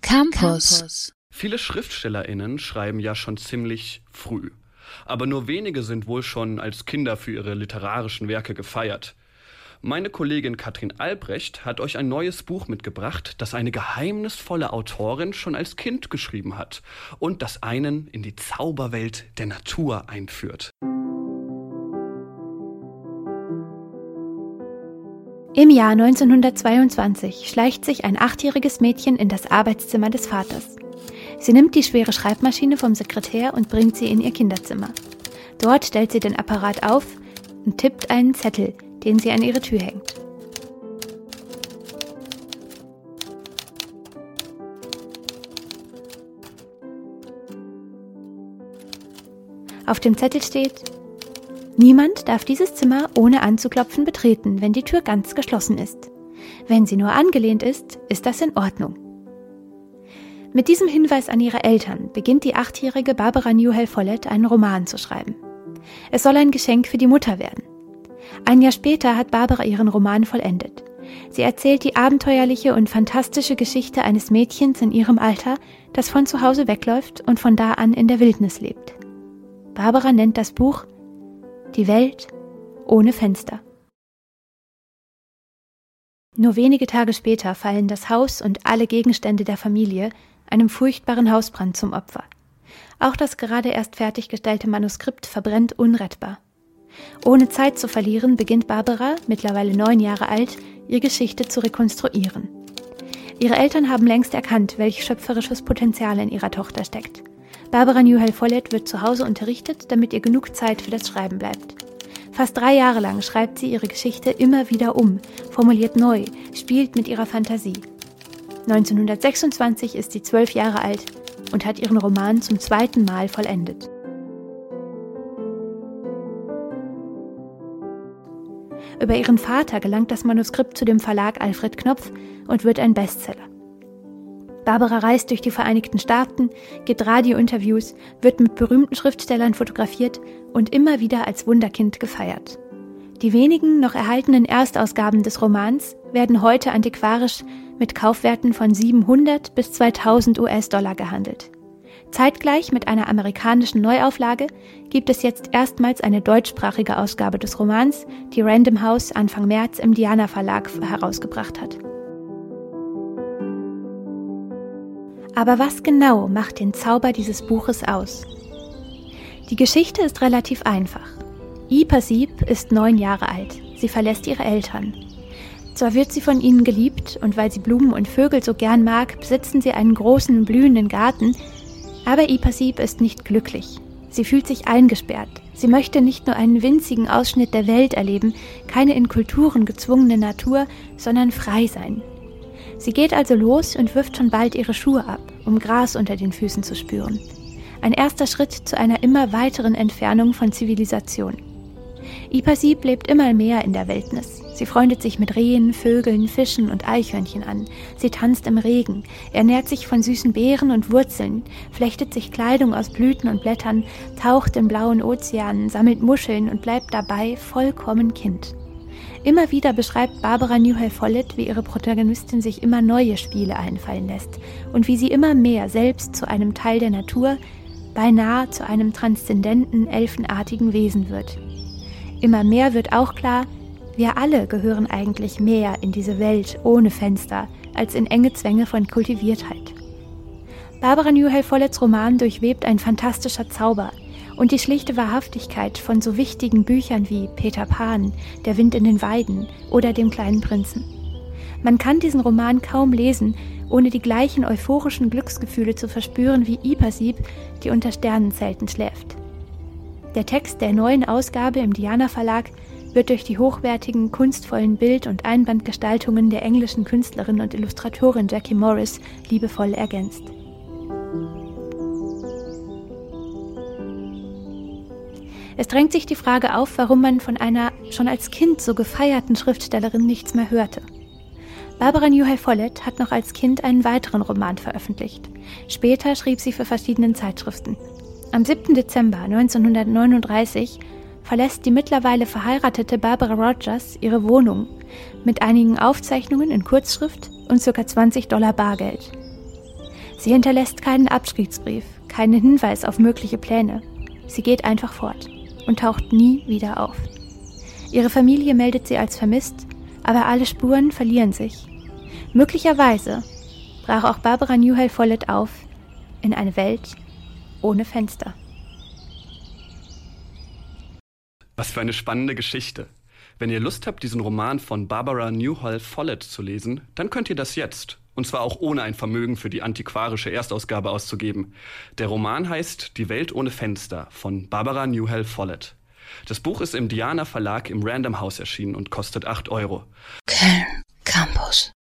Campus. Viele SchriftstellerInnen schreiben ja schon ziemlich früh. Aber nur wenige sind wohl schon als Kinder für ihre literarischen Werke gefeiert. Meine Kollegin Katrin Albrecht hat euch ein neues Buch mitgebracht, das eine geheimnisvolle Autorin schon als Kind geschrieben hat und das einen in die Zauberwelt der Natur einführt. Im Jahr 1922 schleicht sich ein achtjähriges Mädchen in das Arbeitszimmer des Vaters. Sie nimmt die schwere Schreibmaschine vom Sekretär und bringt sie in ihr Kinderzimmer. Dort stellt sie den Apparat auf und tippt einen Zettel, den sie an ihre Tür hängt. Auf dem Zettel steht, Niemand darf dieses Zimmer ohne anzuklopfen betreten, wenn die Tür ganz geschlossen ist. Wenn sie nur angelehnt ist, ist das in Ordnung. Mit diesem Hinweis an ihre Eltern beginnt die achtjährige Barbara Newhall Follett einen Roman zu schreiben. Es soll ein Geschenk für die Mutter werden. Ein Jahr später hat Barbara ihren Roman vollendet. Sie erzählt die abenteuerliche und fantastische Geschichte eines Mädchens in ihrem Alter, das von zu Hause wegläuft und von da an in der Wildnis lebt. Barbara nennt das Buch Die Welt ohne Fenster. Nur wenige Tage später fallen das Haus und alle Gegenstände der Familie einem furchtbaren Hausbrand zum Opfer. Auch das gerade erst fertiggestellte Manuskript verbrennt unrettbar. Ohne Zeit zu verlieren, beginnt Barbara, mittlerweile neun Jahre alt, ihre Geschichte zu rekonstruieren. Ihre Eltern haben längst erkannt, welch schöpferisches Potenzial in ihrer Tochter steckt. Barbara Newhall Follett wird zu Hause unterrichtet, damit ihr genug Zeit für das Schreiben bleibt. Fast drei Jahre lang schreibt sie ihre Geschichte immer wieder um, formuliert neu, spielt mit ihrer Fantasie. 1926 ist sie zwölf Jahre alt und hat ihren Roman zum zweiten Mal vollendet. Über ihren Vater gelangt das Manuskript zu dem Verlag Alfred Knopf und wird ein Bestseller. Barbara reist durch die Vereinigten Staaten, gibt Radiointerviews, wird mit berühmten Schriftstellern fotografiert und immer wieder als Wunderkind gefeiert. Die wenigen noch erhaltenen Erstausgaben des Romans werden heute antiquarisch mit Kaufwerten von 700 bis 2000 US-Dollar gehandelt. Zeitgleich mit einer amerikanischen Neuauflage gibt es jetzt erstmals eine deutschsprachige Ausgabe des Romans, die Random House Anfang März im Diana Verlag herausgebracht hat. Aber was genau macht den Zauber dieses Buches aus? Die Geschichte ist relativ einfach. Ipa Sieb ist neun Jahre alt. Sie verlässt ihre Eltern. Zwar wird sie von ihnen geliebt und weil sie Blumen und Vögel so gern mag, besitzen sie einen großen, blühenden Garten, aber Ipasib ist nicht glücklich. Sie fühlt sich eingesperrt. Sie möchte nicht nur einen winzigen Ausschnitt der Welt erleben, keine in Kulturen gezwungene Natur, sondern frei sein. Sie geht also los und wirft schon bald ihre Schuhe ab, um Gras unter den Füßen zu spüren. Ein erster Schritt zu einer immer weiteren Entfernung von Zivilisation. Ipasib lebt immer mehr in der Wildnis. Sie freundet sich mit Rehen, Vögeln, Fischen und Eichhörnchen an. Sie tanzt im Regen, ernährt sich von süßen Beeren und Wurzeln, flechtet sich Kleidung aus Blüten und Blättern, taucht in blauen Ozeanen, sammelt Muscheln und bleibt dabei vollkommen Kind. Immer wieder beschreibt Barbara Newhall Follett, wie ihre Protagonistin sich immer neue Spiele einfallen lässt und wie sie immer mehr selbst zu einem Teil der Natur, beinahe zu einem transzendenten, elfenartigen Wesen wird. Immer mehr wird auch klar, wir alle gehören eigentlich mehr in diese Welt ohne Fenster als in enge Zwänge von Kultiviertheit. Barbara Newhall Folletts Roman durchwebt ein fantastischer Zauber und die schlichte Wahrhaftigkeit von so wichtigen Büchern wie Peter Pan, Der Wind in den Weiden oder Dem kleinen Prinzen. Man kann diesen Roman kaum lesen, ohne die gleichen euphorischen Glücksgefühle zu verspüren wie Ipasib, die unter Sternenzelten schläft. Der Text der neuen Ausgabe im Diana Verlag wird durch die hochwertigen, kunstvollen Bild- und Einbandgestaltungen der englischen Künstlerin und Illustratorin Jackie Morris liebevoll ergänzt. Es drängt sich die Frage auf, warum man von einer schon als Kind so gefeierten Schriftstellerin nichts mehr hörte. Barbara Newhall Follett hat noch als Kind einen weiteren Roman veröffentlicht. Später schrieb sie für verschiedene Zeitschriften, am 7. Dezember 1939 verlässt die mittlerweile verheiratete Barbara Rogers ihre Wohnung mit einigen Aufzeichnungen in Kurzschrift und ca. 20 Dollar Bargeld. Sie hinterlässt keinen Abschiedsbrief, keinen Hinweis auf mögliche Pläne. Sie geht einfach fort und taucht nie wieder auf. Ihre Familie meldet sie als vermisst, aber alle Spuren verlieren sich. Möglicherweise brach auch Barbara Newhall Follett auf in eine Welt ohne Fenster. Was für eine spannende Geschichte. Wenn ihr Lust habt, diesen Roman von Barbara Newhall Follett zu lesen, dann könnt ihr das jetzt. Und zwar auch ohne ein Vermögen für die antiquarische Erstausgabe auszugeben. Der Roman heißt Die Welt ohne Fenster von Barbara Newhall Follett. Das Buch ist im Diana Verlag im Random House erschienen und kostet 8 Euro. Köln.